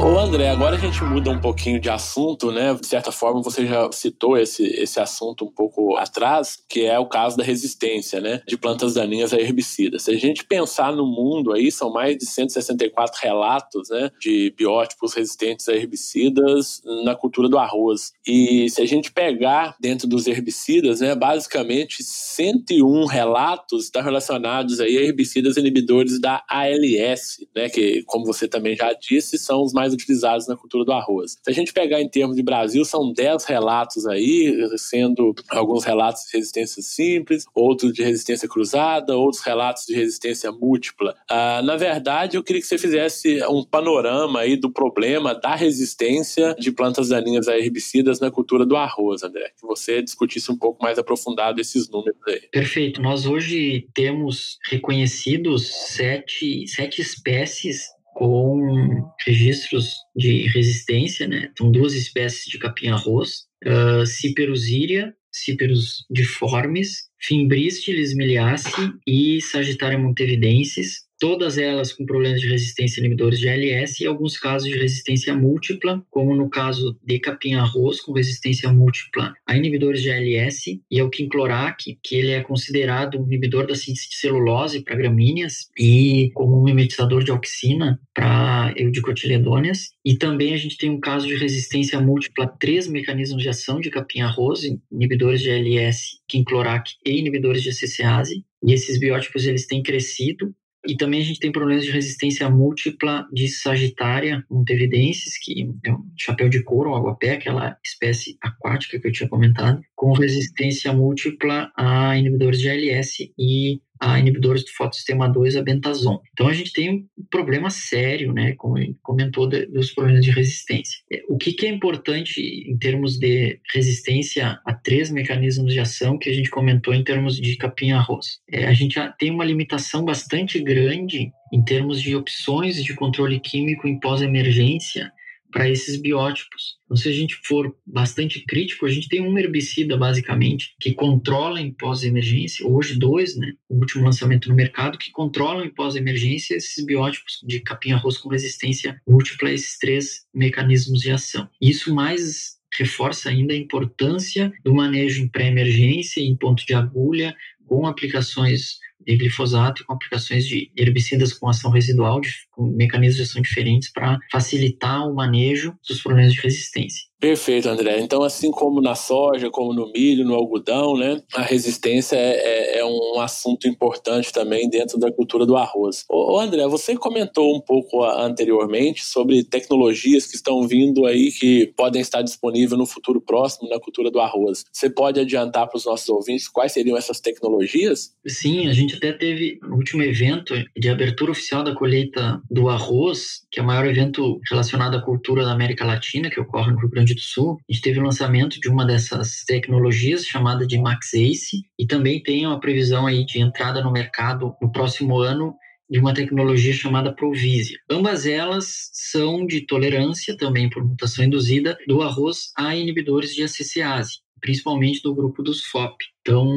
Ô André, agora a gente muda um pouquinho de assunto, né? De certa forma, você já citou esse, esse assunto um pouco atrás, que é o caso da resistência, né? De plantas daninhas a herbicidas. Se a gente pensar no mundo aí, são mais de 164 relatos, né? De biótipos resistentes a herbicidas na cultura do arroz. E se a gente pegar dentro dos herbicidas, né? Basicamente, 101 relatos estão relacionados aí a herbicidas inibidores da ALS, né? Que, como você também já disse, são os mais mais utilizados na cultura do arroz. Se a gente pegar em termos de Brasil, são 10 relatos aí, sendo alguns relatos de resistência simples, outros de resistência cruzada, outros relatos de resistência múltipla. Ah, na verdade, eu queria que você fizesse um panorama aí do problema da resistência de plantas daninhas a herbicidas na cultura do arroz, André. Que você discutisse um pouco mais aprofundado esses números aí. Perfeito. Nós hoje temos reconhecidos sete, sete espécies com registros de resistência, né? Então, duas espécies de capim-arroz, uh, Ciperusiria, Ciperus difformis, Fimbristis miliaceae e Sagittaria montevidensis, todas elas com problemas de resistência inibidores de ALS e alguns casos de resistência múltipla, como no caso de capim-arroz com resistência múltipla a inibidores de ALS e ao quinclorac, que ele é considerado um inibidor da síntese de celulose para gramíneas e como um mimetizador de auxina para eudicotiledôneas. E também a gente tem um caso de resistência múltipla a três mecanismos de ação de capim-arroz, inibidores de ALS, quinclorac e inibidores de CCase. E esses biótipos eles têm crescido e também a gente tem problemas de resistência múltipla de Sagitária montevidensis, que é um chapéu de couro, ou aguapé, aquela espécie aquática que eu tinha comentado, com resistência múltipla a inibidores de ALS e a inibidores do fotossistema 2, a bentazon. Então a gente tem um problema sério, né, como comentou, de, dos problemas de resistência. É, o que, que, é importante em termos de resistência a três mecanismos de ação que a gente comentou em termos de capim-arroz? É, a gente tem uma limitação bastante grande em termos de opções de controle químico em pós-emergência para esses biótipos. Então, se a gente for bastante crítico, a gente tem um herbicida, basicamente, que controla em pós-emergência, hoje dois, né? O último lançamento no mercado, que controlam em pós-emergência esses biótipos de capim-arroz com resistência múltipla a esses três mecanismos de ação. Isso mais reforça ainda a importância do manejo em pré-emergência em ponto de agulha, com aplicações de glifosato com aplicações de herbicidas com ação residual, de, com mecanismos de ação diferentes para facilitar o manejo dos problemas de resistência. Perfeito, André. Então, assim como na soja, como no milho, no algodão, né, a resistência é, é, é um assunto importante também dentro da cultura do arroz. Ô, André, você comentou um pouco anteriormente sobre tecnologias que estão vindo aí que podem estar disponíveis no futuro próximo na cultura do arroz. Você pode adiantar para os nossos ouvintes quais seriam essas tecnologias? Sim, a gente gente até teve no último evento de abertura oficial da colheita do arroz, que é o maior evento relacionado à cultura da América Latina, que ocorre no Rio Grande do Sul. A gente teve o lançamento de uma dessas tecnologias chamada de Max Ace e também tem uma previsão aí de entrada no mercado no próximo ano de uma tecnologia chamada Provisia. Ambas elas são de tolerância, também por mutação induzida, do arroz a inibidores de ACCase, principalmente do grupo dos FOP. Então,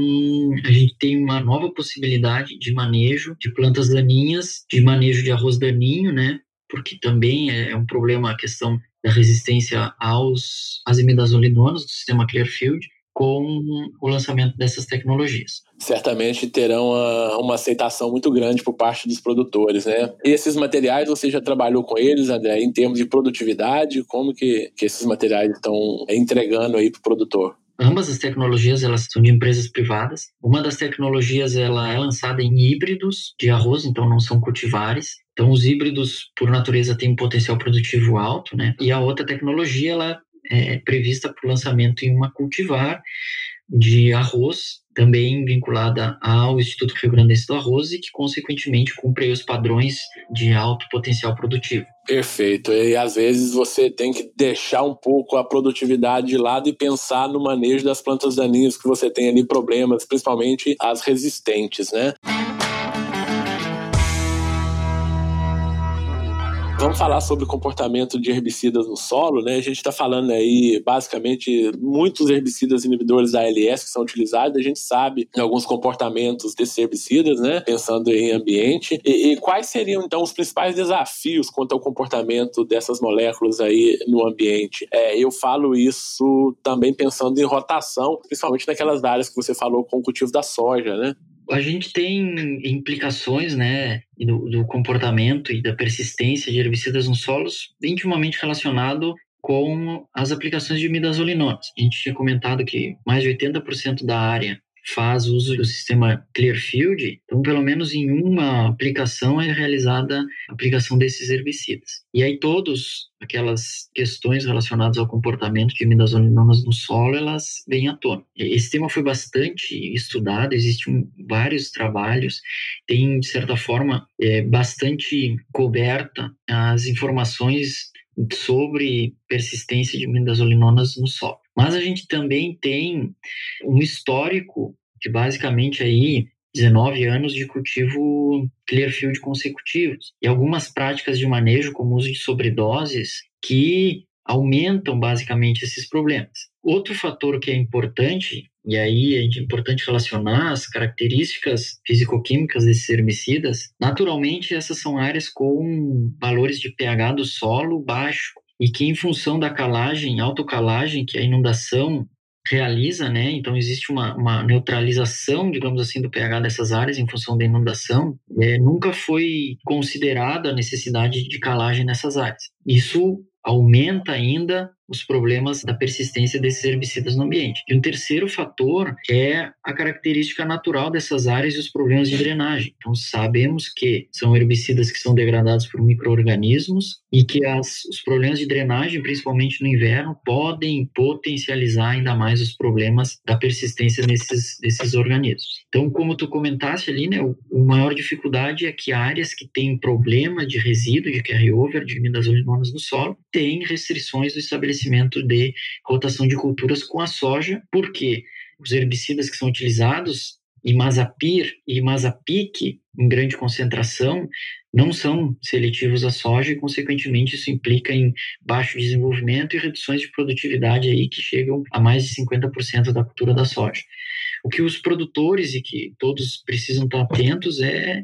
a gente tem uma nova possibilidade de manejo de plantas daninhas, de manejo de arroz daninho, né? Porque também é um problema a questão da resistência aos, às imidazolinonas do sistema Clearfield, com o lançamento dessas tecnologias. Certamente terão uma, uma, aceitação muito grande por parte dos produtores, né? E esses materiais, você já trabalhou com eles, André, em termos de produtividade? Como que, que esses materiais estão entregando aí para o produtor? Ambas as tecnologias elas são de empresas privadas. Uma das tecnologias ela é lançada em híbridos de arroz, então não são cultivares. Então os híbridos por natureza têm um potencial produtivo alto, né? E a outra tecnologia ela é, prevista para o lançamento em uma cultivar de arroz, também vinculada ao Instituto Rio Grandense do Arroz e que, consequentemente, cumpre os padrões de alto potencial produtivo. Perfeito. E às vezes você tem que deixar um pouco a produtividade de lado e pensar no manejo das plantas daninhas que você tem ali problemas, principalmente as resistentes, né? Vamos falar sobre o comportamento de herbicidas no solo, né? A gente está falando aí, basicamente, muitos herbicidas inibidores da ALS que são utilizados, a gente sabe alguns comportamentos desses herbicidas, né? Pensando em ambiente. E, e, quais seriam, então, os principais desafios quanto ao comportamento dessas moléculas aí no ambiente? É, eu falo isso também pensando em rotação, principalmente naquelas áreas que você falou com o cultivo da soja, né? A gente tem implicações né, do, do, comportamento e da persistência de herbicidas nos solos intimamente relacionado com as aplicações de midazolinonas. A gente tinha comentado que mais de 80% da área faz uso do sistema Clearfield, então pelo menos em uma aplicação é realizada a aplicação desses herbicidas. E aí todos aquelas questões relacionadas ao comportamento de imidazolinonas no solo, elas vêm à tona. Esse tema foi bastante estudado, existem vários trabalhos, tem de certa forma é, bastante coberta as informações sobre persistência de imidazolinonas no solo. Mas a gente também tem um histórico de basicamente aí 19 anos de cultivo Clearfield consecutivos e algumas práticas de manejo como o uso de sobredoses que aumentam basicamente esses problemas. Outro fator que é importante, e aí é importante relacionar as características fisicoquímicas desses herbicidas, naturalmente essas são áreas com valores de pH do solo baixo, e que em função da calagem, autocalagem, que a inundação realiza, né? Então existe uma, uma neutralização, digamos assim, do pH dessas áreas em função da inundação. É, nunca foi considerada a necessidade de calagem nessas áreas. Isso aumenta ainda os problemas da persistência desses herbicidas no ambiente. E um terceiro fator é a característica natural dessas áreas e os problemas de drenagem. Então, sabemos que são herbicidas que são degradados por micro-organismos e que as, os problemas de drenagem, principalmente no inverno, podem potencializar ainda mais os problemas da persistência nesses, desses organismos. Então, como tu comentaste ali, né, o, a maior dificuldade é que áreas que têm problema de resíduo, de carryover, de midazolinonas no solo, têm restrições do estabelecimento estabelecimento de rotação de culturas com a soja, porque os herbicidas que são utilizados, imazapir e imazapic, em grande concentração, não são seletivos à soja e, consequentemente, isso implica em baixo desenvolvimento e reduções de produtividade aí que chegam a mais de 50% da cultura da soja. O que os produtores e que todos precisam estar atentos é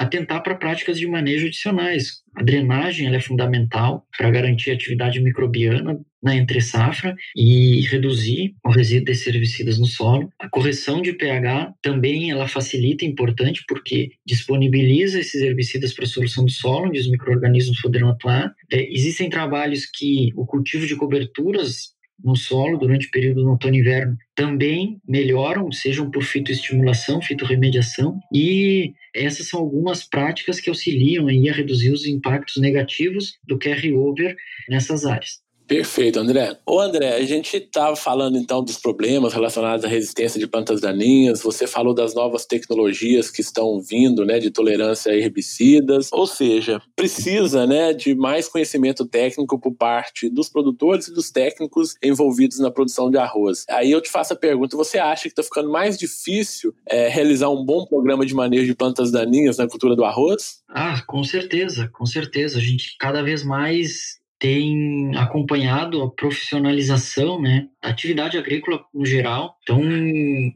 atentar para práticas de manejo adicionais. A drenagem é fundamental para garantir a atividade microbiana na entre safra e reduzir o resíduo desses herbicidas no solo. A correção de pH também ela facilita, é importante, porque disponibiliza esses herbicidas para a solução do solo, onde os micro-organismos poderão atuar. É, existem trabalhos que o cultivo de coberturas no solo durante o período do outono e inverno também melhoram, sejam por fitoestimulação, fitorremediação, e essas são algumas práticas que auxiliam aí a reduzir os impactos negativos do carry-over nessas áreas. Perfeito, André. Ô André, a gente estava falando então dos problemas relacionados à resistência de plantas daninhas, você falou das novas tecnologias que estão vindo, né, de tolerância a herbicidas, ou seja, precisa, né, de mais conhecimento técnico por parte dos produtores e dos técnicos envolvidos na produção de arroz. Aí eu te faço a pergunta, você acha que está ficando mais difícil é, realizar um bom programa de manejo de plantas daninhas na cultura do arroz? Ah, com certeza, com certeza. A gente cada vez mais tem acompanhado a profissionalização né, da atividade agrícola no geral. Então,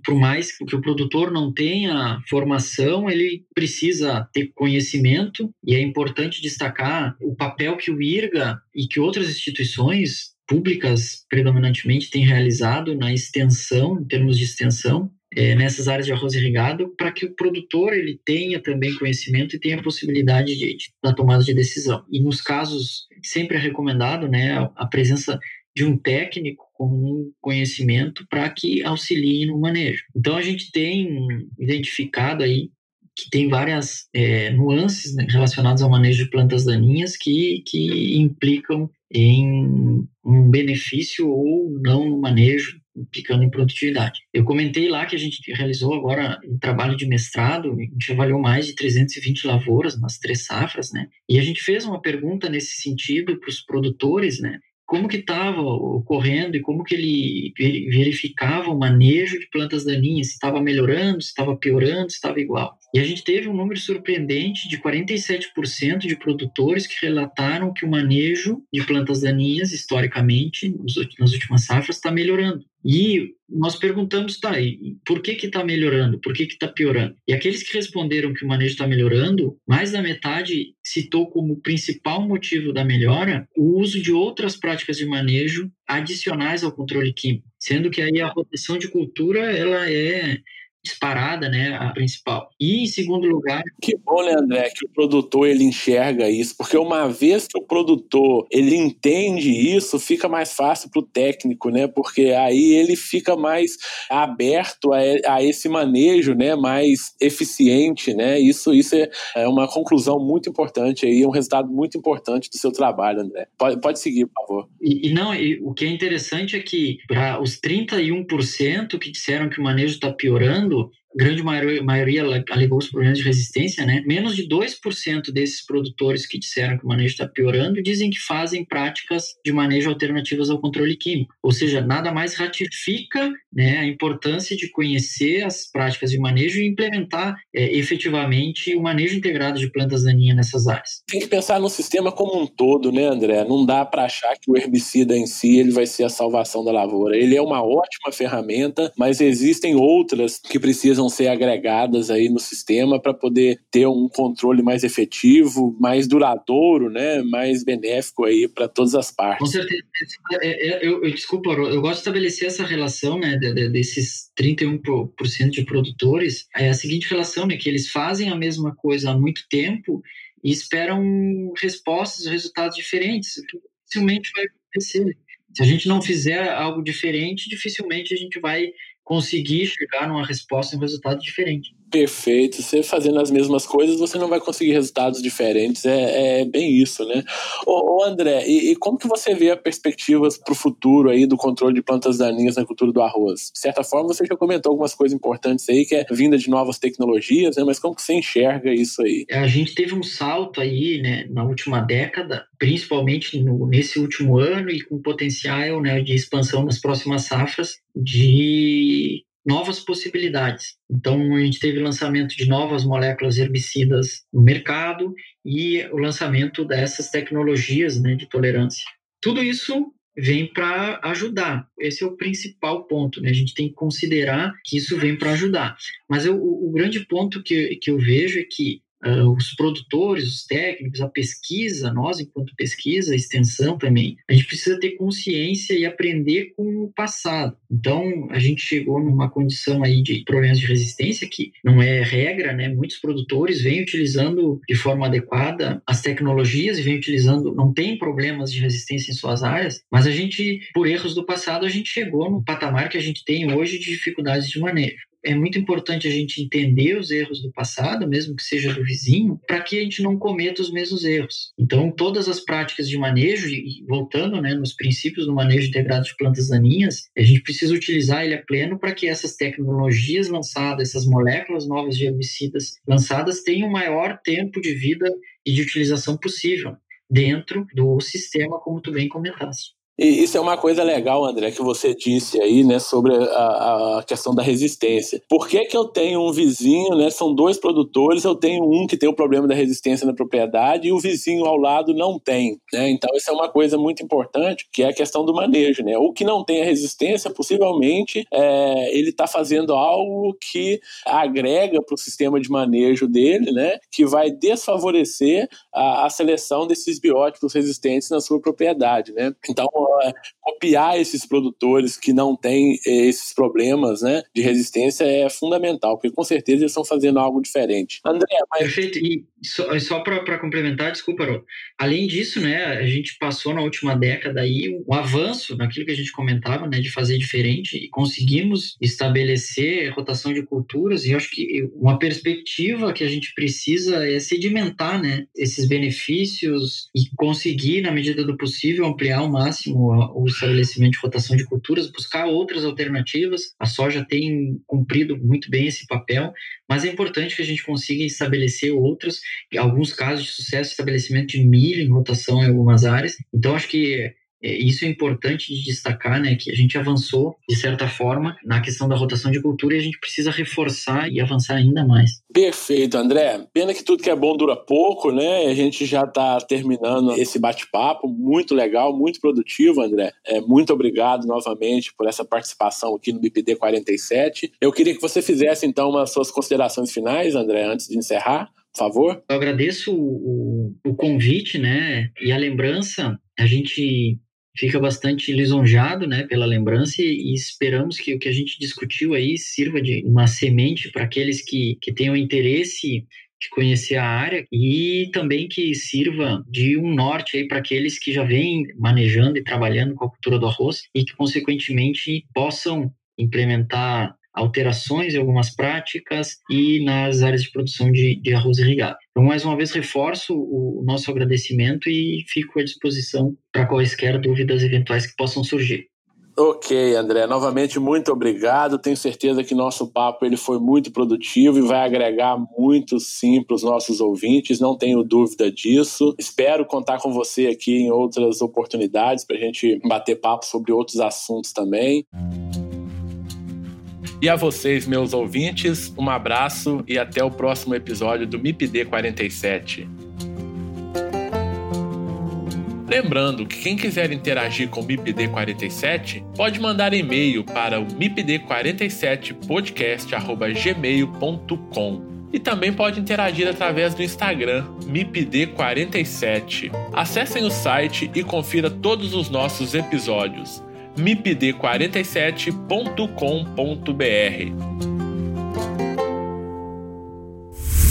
por mais que o produtor não tenha formação, ele precisa ter conhecimento e é importante destacar o papel que o IRGA e que outras instituições públicas predominantemente têm realizado na extensão, em termos de extensão, é, nessas áreas de arroz irrigado para que o produtor ele tenha também conhecimento e tenha possibilidade de, de, da tomada de decisão. E nos casos, sempre é recomendado né, a, a presença de um técnico com um conhecimento para que auxilie no manejo. Então a gente tem identificado aí que tem várias é, nuances né, relacionadas ao manejo de plantas daninhas que, que implicam em um benefício ou não no manejo implicando em produtividade. Eu comentei lá que a gente realizou agora um trabalho de mestrado, a gente avaliou mais de 320 lavouras nas três safras, né? E a gente fez uma pergunta nesse sentido para os produtores, né? Como que estava ocorrendo e como que ele verificava o manejo de plantas daninhas, se estava melhorando, se estava piorando, se estava igual. E a gente teve um número surpreendente de 47% de produtores que relataram que o manejo de plantas daninhas, historicamente, nas últimas safras, está melhorando. E nós perguntamos, tá, por que que está melhorando? Por que que está piorando? E aqueles que responderam que o manejo está melhorando, mais da metade citou como principal motivo da melhora o uso de outras práticas de manejo adicionais ao controle químico, sendo que aí a rotação de cultura ela é disparada, né, a principal. E em segundo lugar, que bom, né, André, que o produtor ele enxerga isso, porque uma vez que o produtor ele entende isso, fica mais fácil para o técnico, né, porque aí ele fica mais aberto a, a, esse manejo, né, mais eficiente, né. Isso isso é, é uma conclusão muito importante aí, um resultado muito importante do seu trabalho, André. Pode, pode seguir, por favor. E, e não, e o que é interessante é que para os 31% que disseram que o manejo está piorando minuto grande maioria, maioria alegou os problemas de resistência, né? Menos de 2% desses produtores que disseram que o manejo está piorando dizem que fazem práticas de manejo alternativas ao controle químico. Ou seja, nada mais ratifica né, a importância de conhecer as práticas de manejo e implementar é, efetivamente o manejo integrado de plantas daninhas nessas áreas. Tem que pensar no sistema como um todo, né, André? Não dá para achar que o herbicida em si ele vai ser a salvação da lavoura. Ele é uma ótima ferramenta, mas existem outras que precisam precisam ser agregadas aí no sistema para poder ter um controle mais efetivo, mais duradouro, né, mais benéfico aí para todas as partes. Com certeza. É, é, eu, eu, desculpa, eu gosto de estabelecer essa relação, né, desses 31% de produtores, é a seguinte relação, né, que eles fazem a mesma coisa há muito tempo e esperam respostas, resultados diferentes. Dificilmente vai acontecer. Se a gente não fizer algo diferente, dificilmente a gente vai conseguir chegar numa resposta e um resultado diferente. Perfeito. Você fazendo as mesmas coisas, você não vai conseguir resultados diferentes. É, é bem isso, né? Ô, ô André, e, e, como que você vê as perspectivas para o futuro aí do controle de plantas daninhas na cultura do arroz? De certa forma, você já comentou algumas coisas importantes aí, que é vinda de novas tecnologias, né? Mas como que você enxerga isso aí? A gente teve um salto aí, né, na última década, principalmente no, nesse último ano e com potencial né, de expansão nas próximas safras, de novas possibilidades. Então, a gente teve o lançamento de novas moléculas herbicidas no mercado e o lançamento dessas tecnologias né, de tolerância. Tudo isso vem para ajudar. Esse é o principal ponto. Né? A gente tem que considerar que isso vem para ajudar. Mas eu, o, o, grande ponto que, que eu vejo é que uh, os produtores, os técnicos, a pesquisa, nós enquanto pesquisa, extensão também, a gente precisa ter consciência e aprender com o passado. Então, a gente chegou numa condição aí de problemas de resistência que não é regra, né? Muitos produtores vêm utilizando de forma adequada as tecnologias e vêm utilizando, não tem problemas de resistência em suas áreas, mas a gente, por erros do passado, a gente chegou no patamar que a gente tem hoje de dificuldades de manejo. É muito importante a gente entender os erros do passado, mesmo que seja do vizinho, para que a gente não cometa os mesmos erros. Então, todas as práticas de manejo, e voltando né, nos princípios do manejo integrado de plantas daninhas, a gente precisa utilizar ele a pleno para que essas tecnologias lançadas, essas moléculas novas de herbicidas lançadas tenham maior tempo de vida e de utilização possível dentro do sistema, como tu bem comentaste. E isso é uma coisa legal, André, que você disse aí, né, sobre a, a, questão da resistência. Por que, que eu tenho um vizinho, né, são dois produtores, eu tenho um que tem o problema da resistência na propriedade e o vizinho ao lado não tem, né? Então isso é uma coisa muito importante, que é a questão do manejo, né? O que não tem a resistência, possivelmente, é, ele está fazendo algo que agrega para o sistema de manejo dele, né, que vai desfavorecer a, a seleção desses bióticos resistentes na sua propriedade, né? Então copiar esses produtores que não têm é, esses problemas né, de resistência é fundamental, porque com certeza eles estão fazendo algo diferente. André, mas... Perfeito. E só, só para complementar, desculpa, Rô. Além disso, né, a gente passou na última década aí um avanço naquilo que a gente comentava, né, de fazer diferente e conseguimos estabelecer rotação de culturas e acho que uma perspectiva que a gente precisa é sedimentar, né, esses benefícios e conseguir, na medida do possível, ampliar ao máximo o estabelecimento de rotação de culturas, buscar outras alternativas. A soja tem cumprido muito bem esse papel, mas é importante que a gente consiga estabelecer outras, em alguns casos de sucesso, estabelecimento de milho em rotação em algumas áreas. Então, acho que isso é importante de destacar, né, que a gente avançou, de certa forma, na questão da rotação de cultura e a gente precisa reforçar e avançar ainda mais. Perfeito, André. Pena que tudo que é bom dura pouco, né? A gente já está terminando esse bate-papo, muito legal, muito produtivo, André. É, muito obrigado novamente por essa participação aqui no BPD 47. Eu queria que você fizesse, então, umas suas considerações finais, André, antes de encerrar. Por favor. Eu agradeço o, o, o convite, né, e a lembrança. A gente fica bastante lisonjado né, pela lembrança e esperamos que o que a gente discutiu aí sirva de uma semente para aqueles que, que tenham interesse de conhecer a área e também que sirva de um norte aí para aqueles que já vêm manejando e trabalhando com a cultura do arroz e que consequentemente possam implementar alterações em algumas práticas e nas áreas de produção de, de arroz irrigado. Então, mais uma vez, reforço o nosso agradecimento e fico à disposição para quaisquer dúvidas eventuais que possam surgir. Ok, André, novamente muito obrigado. Tenho certeza que nosso papo ele foi muito produtivo e vai agregar muito sim para os nossos ouvintes, não tenho dúvida disso. Espero contar com você aqui em outras oportunidades para a gente bater papo sobre outros assuntos também. E a vocês, meus ouvintes, um abraço e até o próximo episódio do MIPD 47. Lembrando que quem quiser interagir com o MIPD 47 pode mandar e-mail para o mipd47podcast@gmail.com e também pode interagir através do Instagram MIPD47. Acessem o site e confira todos os nossos episódios mipd47.com.br.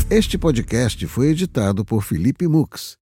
Este podcast foi editado por Felipe Mux